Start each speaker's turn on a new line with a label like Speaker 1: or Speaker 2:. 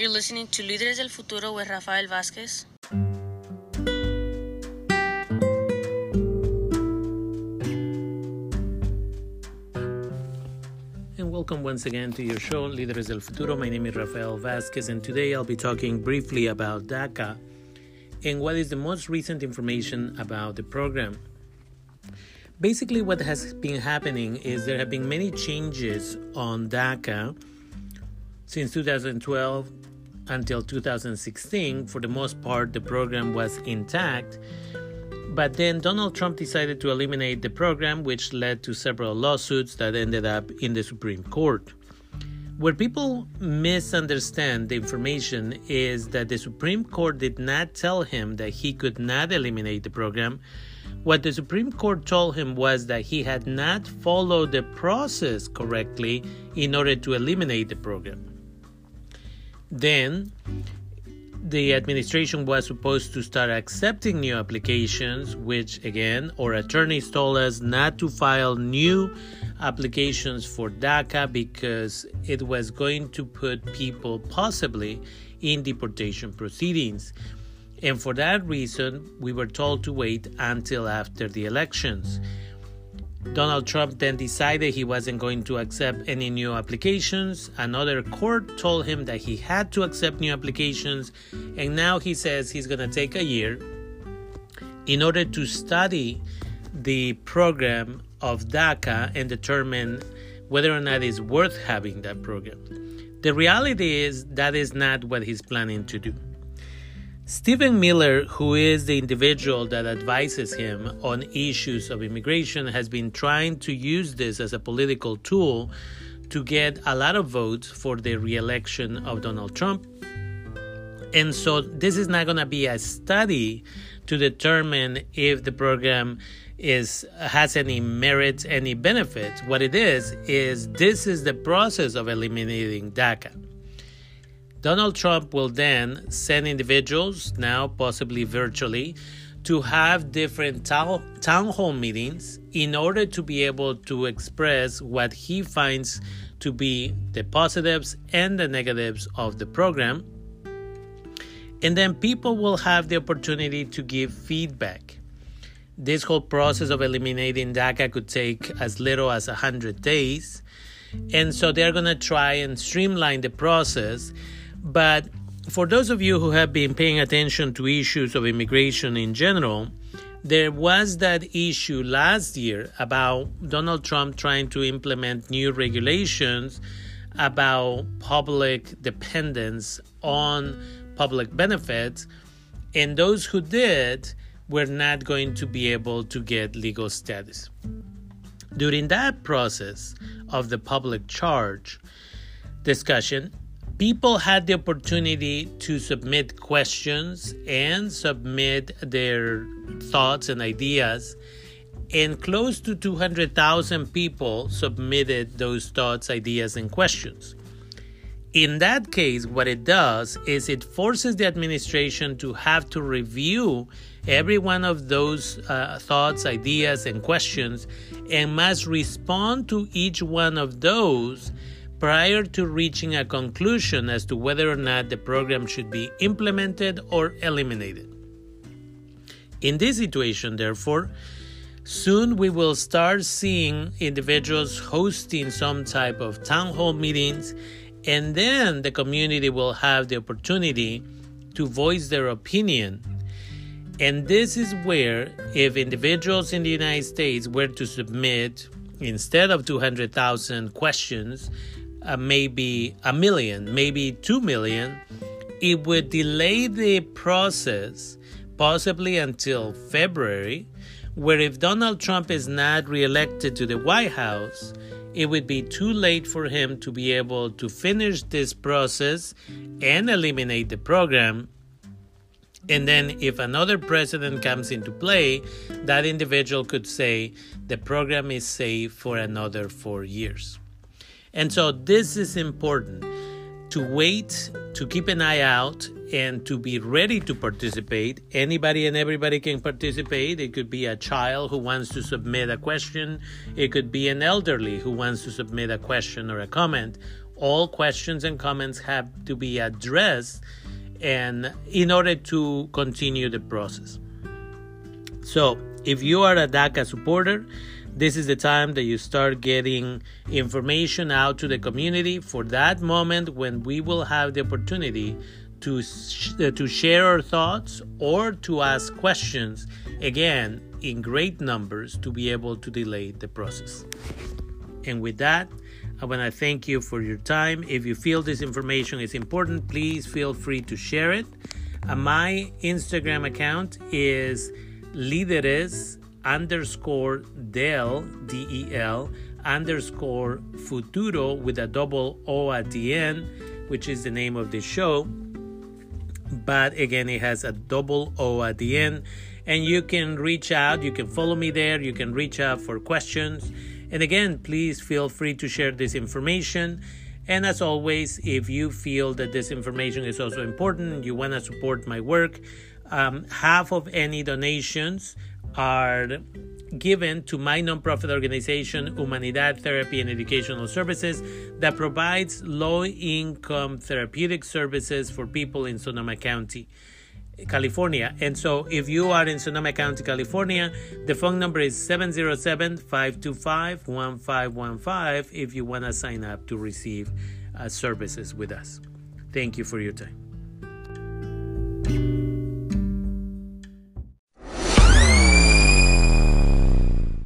Speaker 1: You're listening to Líderes del Futuro with Rafael Vázquez.
Speaker 2: And welcome once again to your show, Líderes del Futuro. My name is Rafael Vázquez, and today I'll be talking briefly about DACA and what is the most recent information about the program. Basically, what has been happening is there have been many changes on DACA since 2012 until 2016. For the most part, the program was intact. But then Donald Trump decided to eliminate the program, which led to several lawsuits that ended up in the Supreme Court. Where people misunderstand the information is that the Supreme Court did not tell him that he could not eliminate the program. What the Supreme Court told him was that he had not followed the process correctly in order to eliminate the program. Then the administration was supposed to start accepting new applications, which again, our attorneys told us not to file new applications for DACA because it was going to put people possibly in deportation proceedings. And for that reason, we were told to wait until after the elections. Donald Trump then decided he wasn't going to accept any new applications. Another court told him that he had to accept new applications, and now he says he's going to take a year in order to study the program of DACA and determine whether or not it's worth having that program. The reality is that is not what he's planning to do. Stephen Miller, who is the individual that advises him on issues of immigration, has been trying to use this as a political tool to get a lot of votes for the reelection of Donald Trump. And so this is not going to be a study to determine if the program is has any merit, any benefits. What it is is this is the process of eliminating DACA. Donald Trump will then send individuals, now possibly virtually, to have different town, town hall meetings in order to be able to express what he finds to be the positives and the negatives of the program. And then people will have the opportunity to give feedback. This whole process of eliminating DACA could take as little as 100 days. And so they're going to try and streamline the process but for those of you who have been paying attention to issues of immigration in general, there was that issue last year about Donald Trump trying to implement new regulations about public dependence on public benefits, and those who did were not going to be able to get legal status. During that process of the public charge discussion, people had the opportunity to submit questions and submit their thoughts and ideas and close to 200,000 people submitted those thoughts, ideas, and questions. In that case, what it does is it forces the administration to have to review every one of those uh, thoughts, ideas, and questions and must respond to each one of those prior to reaching a conclusion as to whether or not the program should be implemented or eliminated. In this situation, therefore, soon we will start seeing individuals hosting some type of town hall meetings, and then the community will have the opportunity to voice their opinion. And this is where, if individuals in the United States were to submit, instead of 200,000 questions, uh, maybe a million, maybe two million, it would delay the process possibly until February, where if Donald Trump is not reelected to the White House, it would be too late for him to be able to finish this process and eliminate the program. And then, if another president comes into play, that individual could say the program is safe for another four years. And so this is important to wait, to keep an eye out, and to be ready to participate. Anybody and everybody can participate. It could be a child who wants to submit a question, it could be an elderly who wants to submit a question or a comment, all questions and comments have to be addressed and in order to continue the process. So, if you are a DACA supporter, this is the time that you start getting information out to the community for that moment when we will have the opportunity to sh- uh, to share our thoughts or to ask questions again in great numbers to be able to delay the process. And with that, I want to thank you for your time. If you feel this information is important, please feel free to share it. Uh, my Instagram account is líderes underscore del D E L underscore futuro with a double O at the end, which is the name of the show. But again, it has a double O at the end. And you can reach out, you can follow me there, you can reach out for questions. And again, please feel free to share this information. And as always, if you feel that this information is also important, you want to support my work, um, half of any donations are given to my nonprofit organization, Humanidad Therapy and Educational Services, that provides low income therapeutic services for people in Sonoma County. California. And so if you are in Sonoma County, California, the phone number is 707 525 1515 if you want to sign up to receive uh, services with us. Thank you for your time.